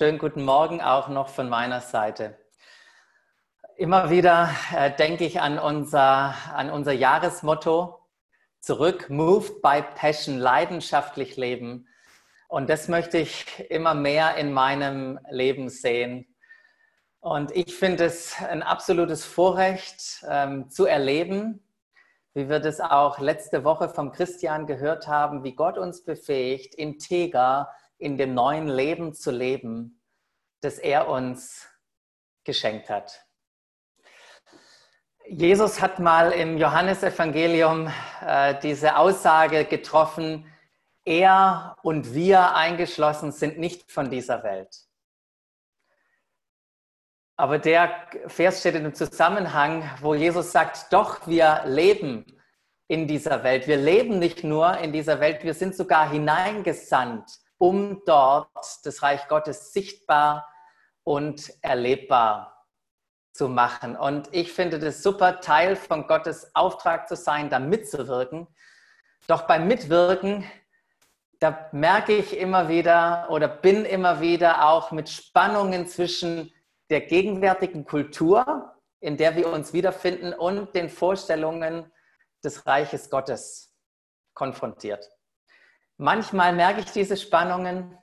Schönen guten Morgen auch noch von meiner Seite. Immer wieder äh, denke ich an unser, an unser Jahresmotto zurück, Moved by Passion, leidenschaftlich leben. Und das möchte ich immer mehr in meinem Leben sehen. Und ich finde es ein absolutes Vorrecht ähm, zu erleben, wie wir das auch letzte Woche vom Christian gehört haben, wie Gott uns befähigt, integer in dem neuen Leben zu leben, das er uns geschenkt hat. Jesus hat mal im Johannesevangelium äh, diese Aussage getroffen, er und wir eingeschlossen sind nicht von dieser Welt. Aber der Vers steht in einem Zusammenhang, wo Jesus sagt, doch, wir leben in dieser Welt. Wir leben nicht nur in dieser Welt, wir sind sogar hineingesandt, um dort das Reich Gottes sichtbar und erlebbar zu machen. Und ich finde das super, Teil von Gottes Auftrag zu sein, da mitzuwirken. Doch beim Mitwirken, da merke ich immer wieder oder bin immer wieder auch mit Spannungen zwischen der gegenwärtigen Kultur, in der wir uns wiederfinden und den Vorstellungen des Reiches Gottes konfrontiert. Manchmal merke ich diese Spannungen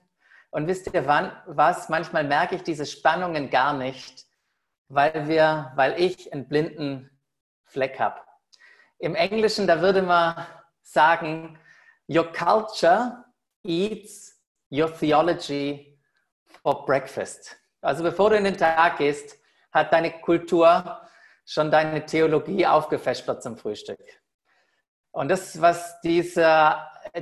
und wisst ihr wann, was? Manchmal merke ich diese Spannungen gar nicht, weil, wir, weil ich einen blinden Fleck habe. Im Englischen, da würde man sagen, Your culture eats your theology for breakfast. Also bevor du in den Tag gehst, hat deine Kultur schon deine Theologie aufgefespert zum Frühstück. Und das, was diese,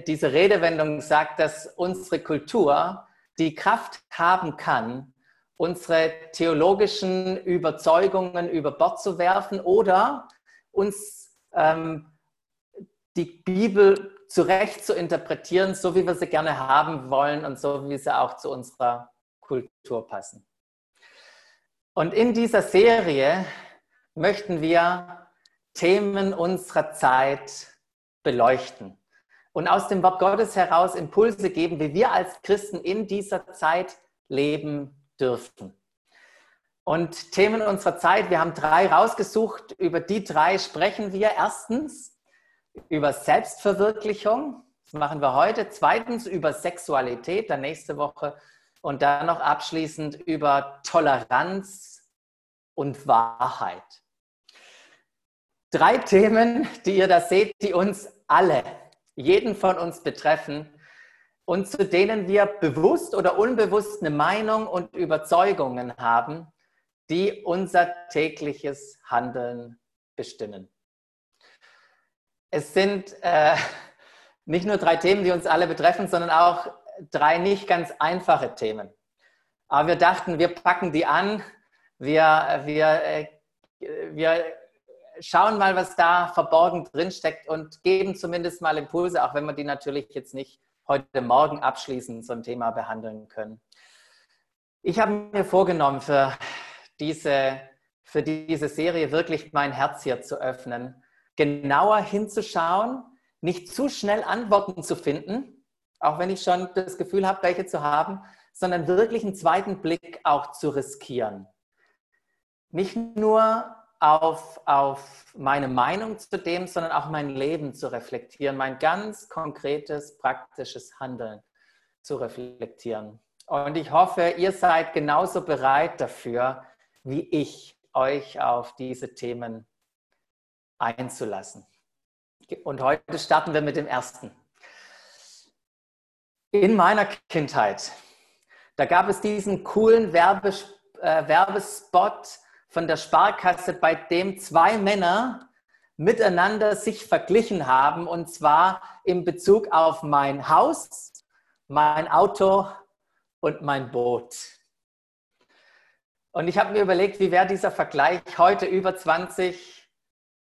diese Redewendung sagt, dass unsere Kultur die Kraft haben kann, unsere theologischen Überzeugungen über Bord zu werfen oder uns ähm, die Bibel zurecht zu interpretieren, so wie wir sie gerne haben wollen und so wie sie auch zu unserer Kultur passen. Und in dieser Serie möchten wir Themen unserer Zeit beleuchten und aus dem Wort Gottes heraus Impulse geben, wie wir als Christen in dieser Zeit leben dürfen. Und Themen unserer Zeit, wir haben drei rausgesucht, über die drei sprechen wir. Erstens über Selbstverwirklichung, das machen wir heute. Zweitens über Sexualität, dann nächste Woche und dann noch abschließend über Toleranz und Wahrheit. Drei Themen, die ihr da seht, die uns alle, jeden von uns betreffen und zu denen wir bewusst oder unbewusst eine Meinung und Überzeugungen haben, die unser tägliches Handeln bestimmen. Es sind äh, nicht nur drei Themen, die uns alle betreffen, sondern auch drei nicht ganz einfache Themen. Aber wir dachten, wir packen die an, wir, wir, äh, wir schauen mal, was da verborgen drin steckt und geben zumindest mal Impulse, auch wenn wir die natürlich jetzt nicht heute Morgen abschließend ein Thema behandeln können. Ich habe mir vorgenommen, für diese, für diese Serie wirklich mein Herz hier zu öffnen, genauer hinzuschauen, nicht zu schnell Antworten zu finden, auch wenn ich schon das Gefühl habe, welche zu haben, sondern wirklich einen zweiten Blick auch zu riskieren. Nicht nur auf, auf meine Meinung zu dem, sondern auch mein Leben zu reflektieren, mein ganz konkretes, praktisches Handeln zu reflektieren. Und ich hoffe, ihr seid genauso bereit dafür, wie ich, euch auf diese Themen einzulassen. Und heute starten wir mit dem ersten. In meiner Kindheit, da gab es diesen coolen Werbes, äh, Werbespot von der Sparkasse, bei dem zwei Männer miteinander sich verglichen haben, und zwar in Bezug auf mein Haus, mein Auto und mein Boot. Und ich habe mir überlegt, wie wäre dieser Vergleich heute über 20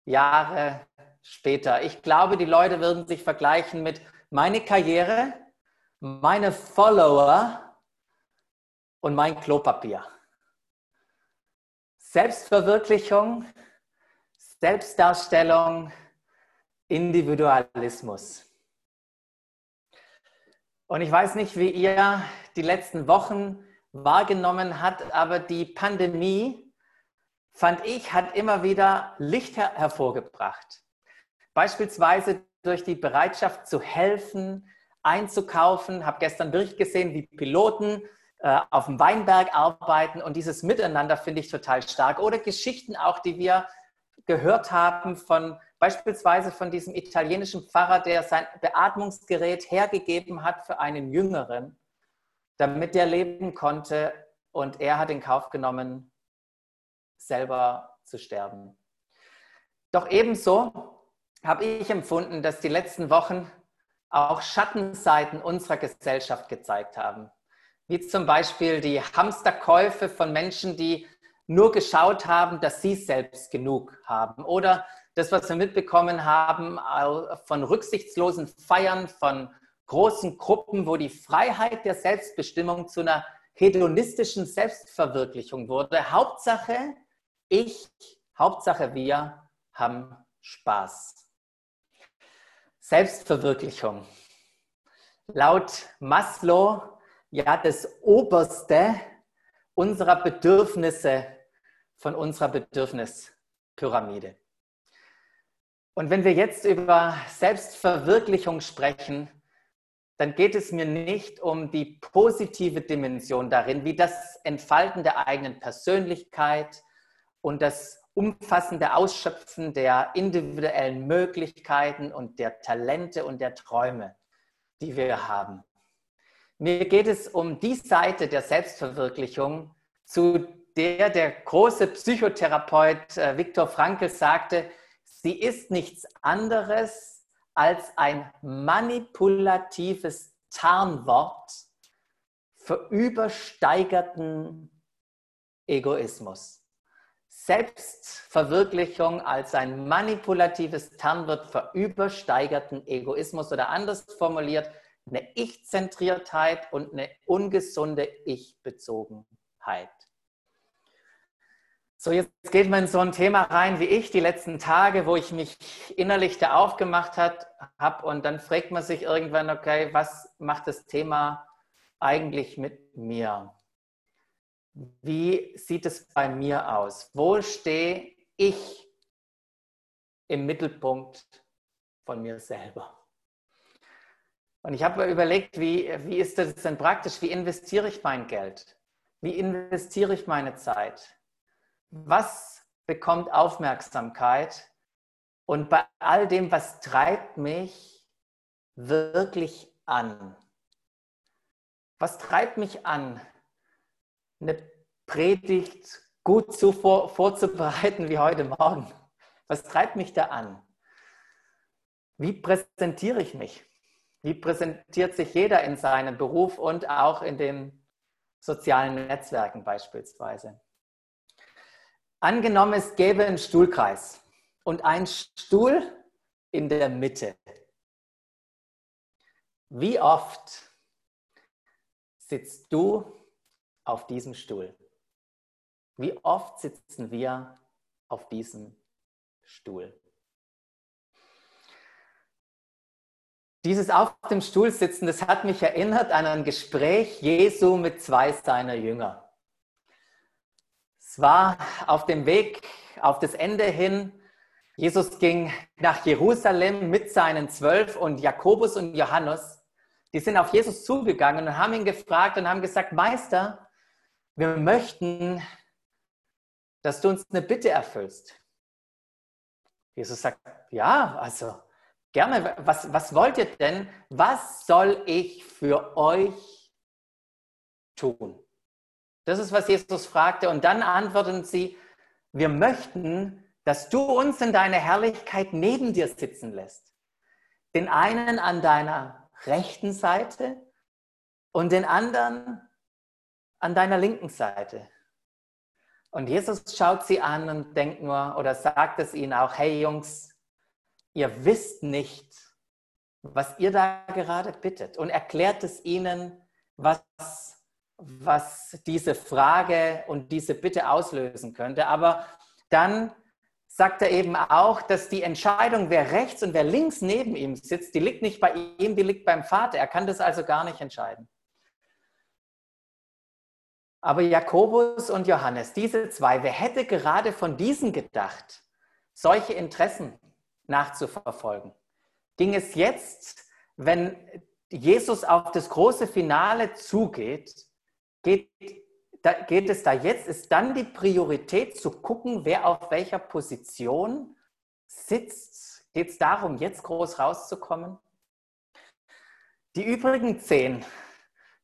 Jahre später. Ich glaube, die Leute würden sich vergleichen mit meine Karriere, meine Follower und mein Klopapier. Selbstverwirklichung, Selbstdarstellung, Individualismus. Und ich weiß nicht, wie ihr die letzten Wochen wahrgenommen hat. Aber die Pandemie, fand ich, hat immer wieder Licht her hervorgebracht. Beispielsweise durch die Bereitschaft zu helfen, einzukaufen. Habe gestern Bericht gesehen, wie Piloten auf dem Weinberg arbeiten und dieses Miteinander finde ich total stark. Oder Geschichten auch, die wir gehört haben von beispielsweise von diesem italienischen Pfarrer, der sein Beatmungsgerät hergegeben hat für einen Jüngeren, damit der leben konnte und er hat in Kauf genommen, selber zu sterben. Doch ebenso habe ich empfunden, dass die letzten Wochen auch Schattenseiten unserer Gesellschaft gezeigt haben. Wie zum Beispiel die Hamsterkäufe von Menschen, die nur geschaut haben, dass sie selbst genug haben. Oder das, was wir mitbekommen haben von rücksichtslosen Feiern, von großen Gruppen, wo die Freiheit der Selbstbestimmung zu einer hedonistischen Selbstverwirklichung wurde. Hauptsache ich, Hauptsache wir haben Spaß. Selbstverwirklichung. Laut Maslow ja das Oberste unserer Bedürfnisse von unserer Bedürfnispyramide. Und wenn wir jetzt über Selbstverwirklichung sprechen, dann geht es mir nicht um die positive Dimension darin, wie das Entfalten der eigenen Persönlichkeit und das umfassende Ausschöpfen der individuellen Möglichkeiten und der Talente und der Träume, die wir haben. Mir geht es um die Seite der Selbstverwirklichung, zu der der große Psychotherapeut äh, Viktor Frankl sagte, sie ist nichts anderes als ein manipulatives Tarnwort für übersteigerten Egoismus. Selbstverwirklichung als ein manipulatives Tarnwort für übersteigerten Egoismus oder anders formuliert, eine Ich-Zentriertheit und eine ungesunde Ich-Bezogenheit. So, jetzt geht man in so ein Thema rein wie ich die letzten Tage, wo ich mich innerlich da aufgemacht habe und dann fragt man sich irgendwann, okay, was macht das Thema eigentlich mit mir? Wie sieht es bei mir aus? Wo stehe ich im Mittelpunkt von mir selber? Und ich habe überlegt, wie, wie ist das denn praktisch? Wie investiere ich mein Geld? Wie investiere ich meine Zeit? Was bekommt Aufmerksamkeit? Und bei all dem, was treibt mich wirklich an? Was treibt mich an? eine Predigt gut zu vor, vorzubereiten wie heute Morgen? Was treibt mich da an? Wie präsentiere ich mich? Wie präsentiert sich jeder in seinem Beruf und auch in den sozialen Netzwerken beispielsweise? Angenommen, es gäbe einen Stuhlkreis und einen Stuhl in der Mitte. Wie oft sitzt du auf diesem Stuhl? Wie oft sitzen wir auf diesem Stuhl? Dieses auf dem Stuhl sitzen, das hat mich erinnert an ein Gespräch Jesu mit zwei seiner Jünger. Es war auf dem Weg auf das Ende hin. Jesus ging nach Jerusalem mit seinen zwölf und Jakobus und Johannes. Die sind auf Jesus zugegangen und haben ihn gefragt und haben gesagt, Meister, wir möchten, dass du uns eine Bitte erfüllst. Jesus sagt, ja, also gerne, was, was wollt ihr denn? Was soll ich für euch tun? Das ist, was Jesus fragte. Und dann antworten sie, wir möchten, dass du uns in deiner Herrlichkeit neben dir sitzen lässt. Den einen an deiner rechten Seite und den anderen an deiner linken Seite. Und Jesus schaut sie an und denkt nur oder sagt es ihnen auch, hey Jungs, ihr wisst nicht, was ihr da gerade bittet und erklärt es ihnen, was, was diese Frage und diese Bitte auslösen könnte. Aber dann sagt er eben auch, dass die Entscheidung, wer rechts und wer links neben ihm sitzt, die liegt nicht bei ihm, die liegt beim Vater. Er kann das also gar nicht entscheiden. Aber Jakobus und Johannes, diese zwei, wer hätte gerade von diesen gedacht, solche Interessen nachzuverfolgen? Ging es jetzt, wenn Jesus auf das große Finale zugeht, geht, da, geht es da jetzt, ist dann die Priorität zu gucken, wer auf welcher Position sitzt? Geht es darum, jetzt groß rauszukommen? Die übrigen zehn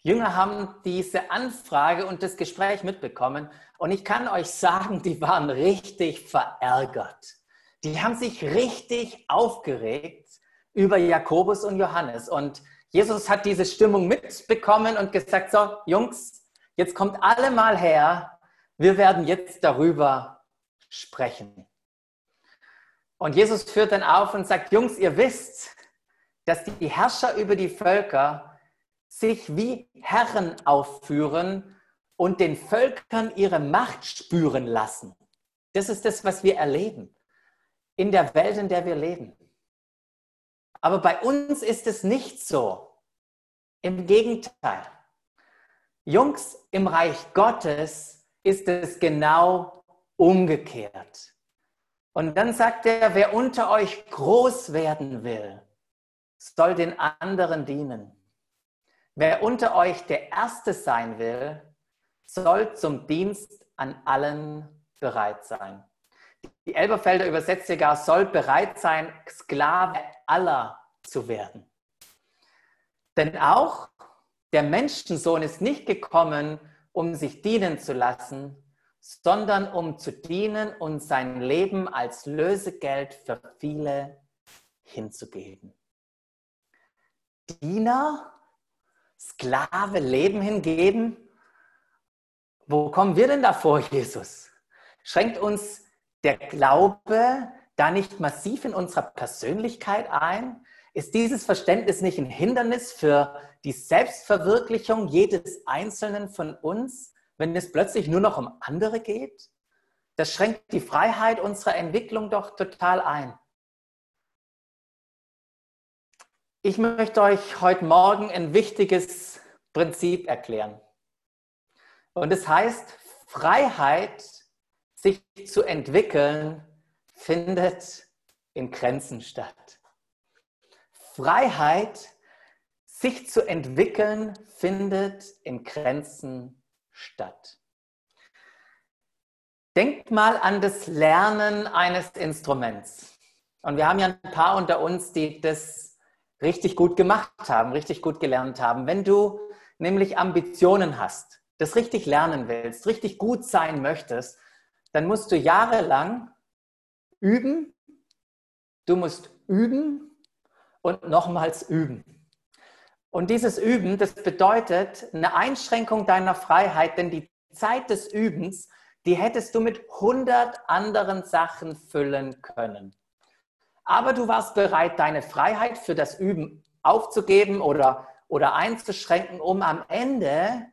Jünger haben diese Anfrage und das Gespräch mitbekommen und ich kann euch sagen, die waren richtig verärgert. Die haben sich richtig aufgeregt über Jakobus und Johannes und Jesus hat diese Stimmung mitbekommen und gesagt, so Jungs, jetzt kommt alle mal her, wir werden jetzt darüber sprechen. Und Jesus führt dann auf und sagt, Jungs, ihr wisst, dass die Herrscher über die Völker sich wie Herren aufführen und den Völkern ihre Macht spüren lassen. Das ist das, was wir erleben in der Welt, in der wir leben. Aber bei uns ist es nicht so. Im Gegenteil. Jungs, im Reich Gottes ist es genau umgekehrt. Und dann sagt er, wer unter euch groß werden will, soll den anderen dienen. Wer unter euch der Erste sein will, soll zum Dienst an allen bereit sein. Die Elberfelder übersetzt sogar, soll bereit sein, Sklave aller zu werden. Denn auch der Menschensohn ist nicht gekommen, um sich dienen zu lassen, sondern um zu dienen und sein Leben als Lösegeld für viele hinzugeben. Diener Sklave Leben hingeben? Wo kommen wir denn davor, Jesus? Schränkt uns der Glaube da nicht massiv in unserer Persönlichkeit ein? Ist dieses Verständnis nicht ein Hindernis für die Selbstverwirklichung jedes Einzelnen von uns, wenn es plötzlich nur noch um andere geht? Das schränkt die Freiheit unserer Entwicklung doch total ein. Ich möchte euch heute Morgen ein wichtiges Prinzip erklären. Und es heißt, Freiheit, sich zu entwickeln, findet in Grenzen statt. Freiheit, sich zu entwickeln, findet in Grenzen statt. Denkt mal an das Lernen eines Instruments. Und wir haben ja ein paar unter uns, die das richtig gut gemacht haben, richtig gut gelernt haben. Wenn du nämlich Ambitionen hast, das richtig lernen willst, richtig gut sein möchtest, dann musst du jahrelang üben, du musst üben und nochmals üben. Und dieses Üben, das bedeutet eine Einschränkung deiner Freiheit, denn die Zeit des Übens, die hättest du mit 100 anderen Sachen füllen können aber du warst bereit, deine Freiheit für das Üben aufzugeben oder, oder einzuschränken, um am Ende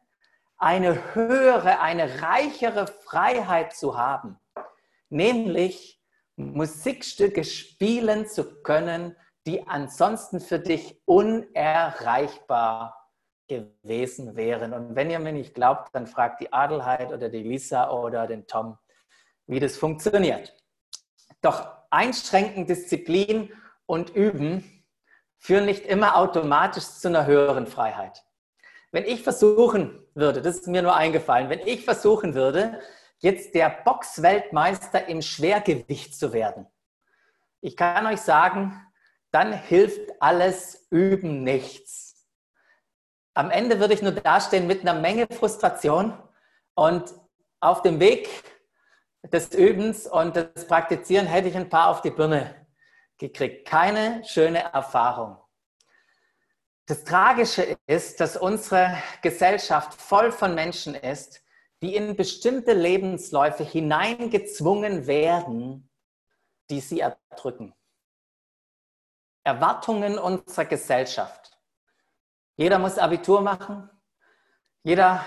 eine höhere, eine reichere Freiheit zu haben, nämlich Musikstücke spielen zu können, die ansonsten für dich unerreichbar gewesen wären. Und wenn ihr mir nicht glaubt, dann fragt die Adelheid oder die Lisa oder den Tom, wie das funktioniert. Doch Einschränken, Disziplin und Üben führen nicht immer automatisch zu einer höheren Freiheit. Wenn ich versuchen würde, das ist mir nur eingefallen, wenn ich versuchen würde, jetzt der Boxweltmeister im Schwergewicht zu werden, ich kann euch sagen, dann hilft alles Üben nichts. Am Ende würde ich nur dastehen mit einer Menge Frustration und auf dem Weg des Übens und des Praktizieren hätte ich ein paar auf die Birne gekriegt. Keine schöne Erfahrung. Das Tragische ist, dass unsere Gesellschaft voll von Menschen ist, die in bestimmte Lebensläufe hineingezwungen werden, die sie erdrücken. Erwartungen unserer Gesellschaft. Jeder muss Abitur machen. Jeder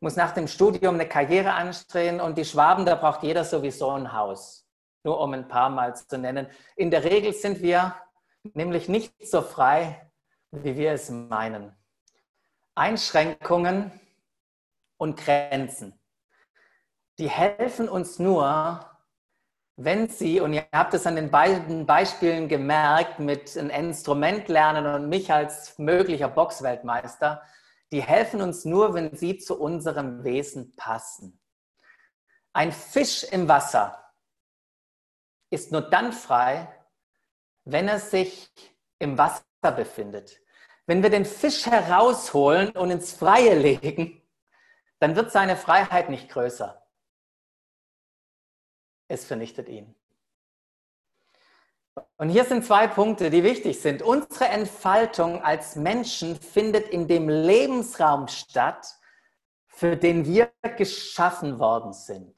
muss nach dem Studium eine Karriere anstreben und die Schwaben, da braucht jeder sowieso ein Haus. Nur um ein paar Mal zu nennen. In der Regel sind wir nämlich nicht so frei, wie wir es meinen. Einschränkungen und Grenzen. Die helfen uns nur, wenn sie, und ihr habt es an den beiden Beispielen gemerkt, mit einem Instrument lernen und mich als möglicher Boxweltmeister, die helfen uns nur, wenn sie zu unserem Wesen passen. Ein Fisch im Wasser ist nur dann frei, wenn er sich im Wasser befindet. Wenn wir den Fisch herausholen und ins Freie legen, dann wird seine Freiheit nicht größer. Es vernichtet ihn. Und hier sind zwei Punkte, die wichtig sind. Unsere Entfaltung als Menschen findet in dem Lebensraum statt, für den wir geschaffen worden sind.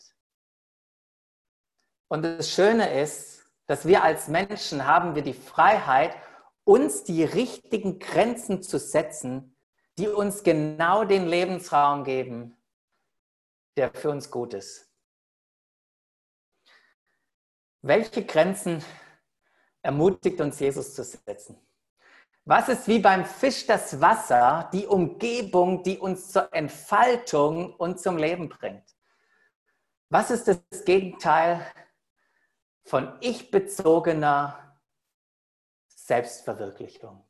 Und das Schöne ist, dass wir als Menschen haben wir die Freiheit, uns die richtigen Grenzen zu setzen, die uns genau den Lebensraum geben, der für uns gut ist. Welche Grenzen ermutigt uns Jesus zu setzen? Was ist wie beim Fisch das Wasser, die Umgebung, die uns zur Entfaltung und zum Leben bringt? Was ist das Gegenteil von ich-bezogener Selbstverwirklichung.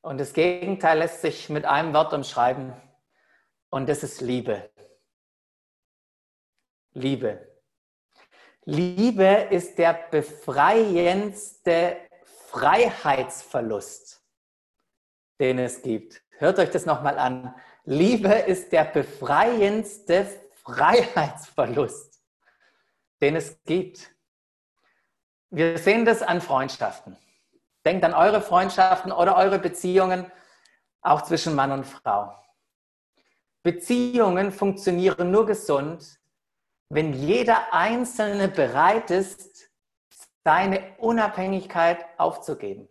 Und das Gegenteil lässt sich mit einem Wort umschreiben und das ist Liebe. Liebe. Liebe ist der befreiendste Freiheitsverlust, den es gibt. Hört euch das nochmal an. Liebe ist der befreiendste Freiheitsverlust, den es gibt. Wir sehen das an Freundschaften. Denkt an eure Freundschaften oder eure Beziehungen, auch zwischen Mann und Frau. Beziehungen funktionieren nur gesund, wenn jeder Einzelne bereit ist, seine Unabhängigkeit aufzugeben.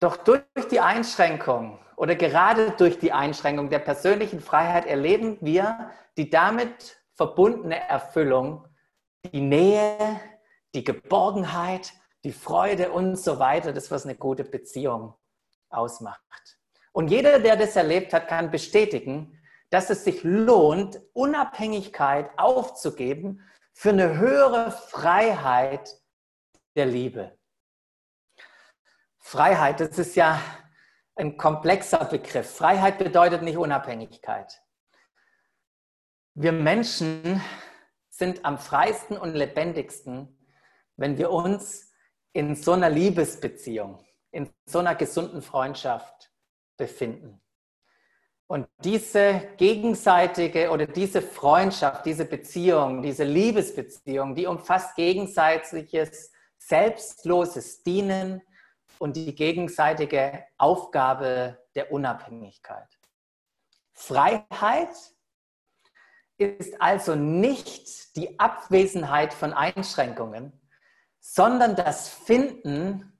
Doch durch die Einschränkung oder gerade durch die Einschränkung der persönlichen Freiheit erleben wir die damit verbundene Erfüllung die Nähe, die Geborgenheit, die Freude und so weiter, das, was eine gute Beziehung ausmacht. Und jeder, der das erlebt hat, kann bestätigen, dass es sich lohnt, Unabhängigkeit aufzugeben für eine höhere Freiheit der Liebe. Freiheit, das ist ja ein komplexer Begriff. Freiheit bedeutet nicht Unabhängigkeit. Wir Menschen sind am freisten und lebendigsten, wenn wir uns in so einer Liebesbeziehung, in so einer gesunden Freundschaft befinden. Und diese gegenseitige oder diese Freundschaft, diese Beziehung, diese Liebesbeziehung, die umfasst gegenseitiges selbstloses Dienen und die gegenseitige Aufgabe der Unabhängigkeit. Freiheit ist also nicht die Abwesenheit von Einschränkungen, sondern das Finden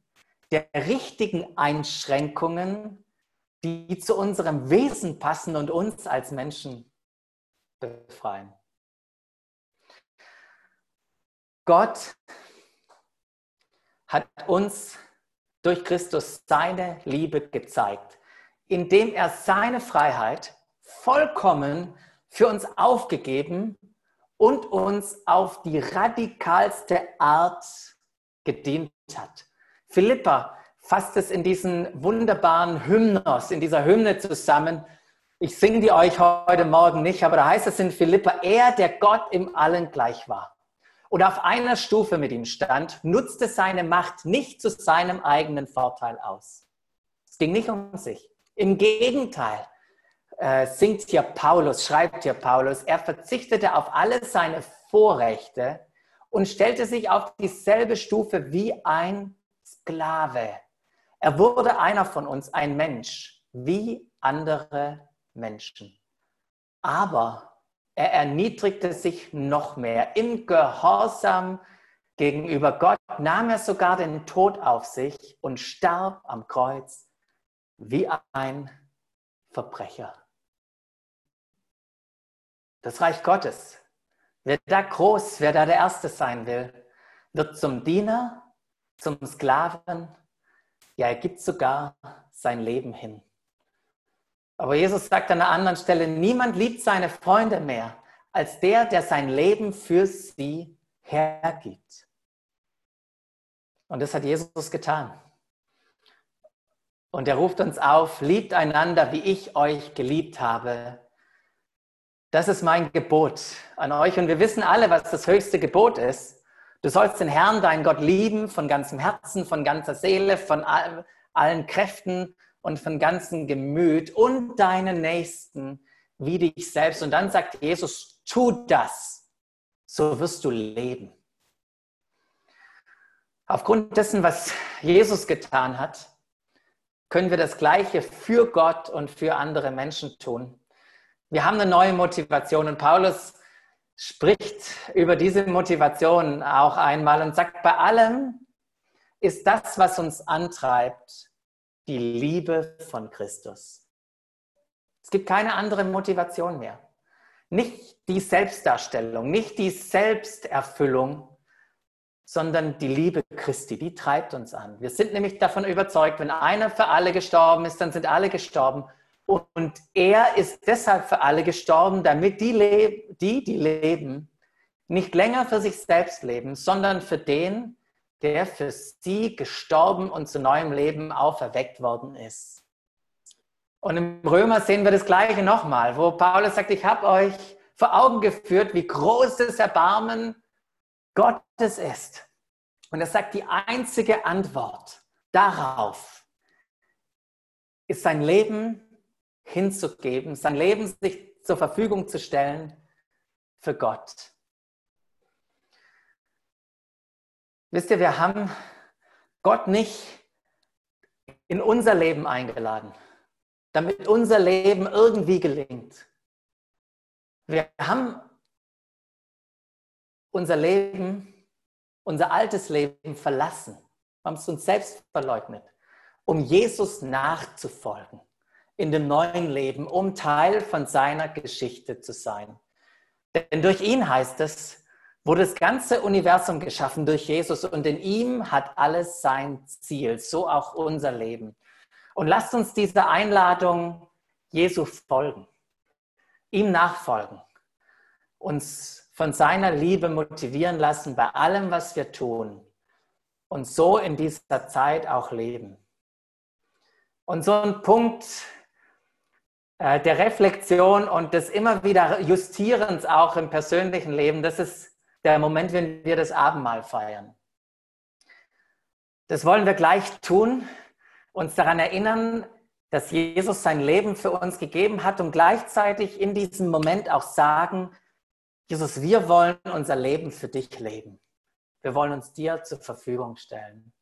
der richtigen Einschränkungen, die zu unserem Wesen passen und uns als Menschen befreien. Gott hat uns durch Christus seine Liebe gezeigt, indem er seine Freiheit vollkommen für uns aufgegeben und uns auf die radikalste Art gedient hat. Philippa fasst es in diesen wunderbaren Hymnos, in dieser Hymne zusammen. Ich singe die euch heute Morgen nicht, aber da heißt es in Philippa, er, der Gott im Allen gleich war und auf einer Stufe mit ihm stand, nutzte seine Macht nicht zu seinem eigenen Vorteil aus. Es ging nicht um sich. Im Gegenteil, äh, singt hier Paulus, schreibt hier Paulus, er verzichtete auf alle seine Vorrechte und stellte sich auf dieselbe Stufe wie ein Sklave. Er wurde einer von uns, ein Mensch, wie andere Menschen. Aber er erniedrigte sich noch mehr. Im Gehorsam gegenüber Gott nahm er sogar den Tod auf sich und starb am Kreuz wie ein Verbrecher das Reich Gottes. Wer da groß, wer da der Erste sein will, wird zum Diener, zum Sklaven. Ja, er gibt sogar sein Leben hin. Aber Jesus sagt an einer anderen Stelle, niemand liebt seine Freunde mehr als der, der sein Leben für sie hergibt. Und das hat Jesus getan. Und er ruft uns auf, liebt einander, wie ich euch geliebt habe. Das ist mein Gebot an euch. Und wir wissen alle, was das höchste Gebot ist. Du sollst den Herrn, deinen Gott, lieben von ganzem Herzen, von ganzer Seele, von allen Kräften und von ganzem Gemüt und deinen Nächsten wie dich selbst. Und dann sagt Jesus, tu das, so wirst du leben. Aufgrund dessen, was Jesus getan hat, können wir das Gleiche für Gott und für andere Menschen tun. Wir haben eine neue Motivation und Paulus spricht über diese Motivation auch einmal und sagt, bei allem ist das, was uns antreibt, die Liebe von Christus. Es gibt keine andere Motivation mehr. Nicht die Selbstdarstellung, nicht die Selbsterfüllung, sondern die Liebe Christi, die treibt uns an. Wir sind nämlich davon überzeugt, wenn einer für alle gestorben ist, dann sind alle gestorben. Und er ist deshalb für alle gestorben, damit die, die, die leben, nicht länger für sich selbst leben, sondern für den, der für sie gestorben und zu neuem Leben auferweckt worden ist. Und im Römer sehen wir das Gleiche nochmal, wo Paulus sagt, ich habe euch vor Augen geführt, wie groß das Erbarmen Gottes ist. Und er sagt, die einzige Antwort darauf ist sein Leben hinzugeben, sein Leben sich zur Verfügung zu stellen für Gott. Wisst ihr, wir haben Gott nicht in unser Leben eingeladen, damit unser Leben irgendwie gelingt. Wir haben unser Leben, unser altes Leben verlassen, haben es uns selbst verleugnet, um Jesus nachzufolgen in dem neuen Leben, um Teil von seiner Geschichte zu sein. Denn durch ihn heißt es, wurde das ganze Universum geschaffen durch Jesus und in ihm hat alles sein Ziel, so auch unser Leben. Und lasst uns dieser Einladung Jesu folgen, ihm nachfolgen, uns von seiner Liebe motivieren lassen bei allem, was wir tun und so in dieser Zeit auch leben. Und so ein Punkt äh, der Reflexion und des immer wieder Justierens auch im persönlichen Leben, das ist der Moment, wenn wir das Abendmahl feiern. Das wollen wir gleich tun, uns daran erinnern, dass Jesus sein Leben für uns gegeben hat und gleichzeitig in diesem Moment auch sagen, Jesus, wir wollen unser Leben für dich leben. Wir wollen uns dir zur Verfügung stellen.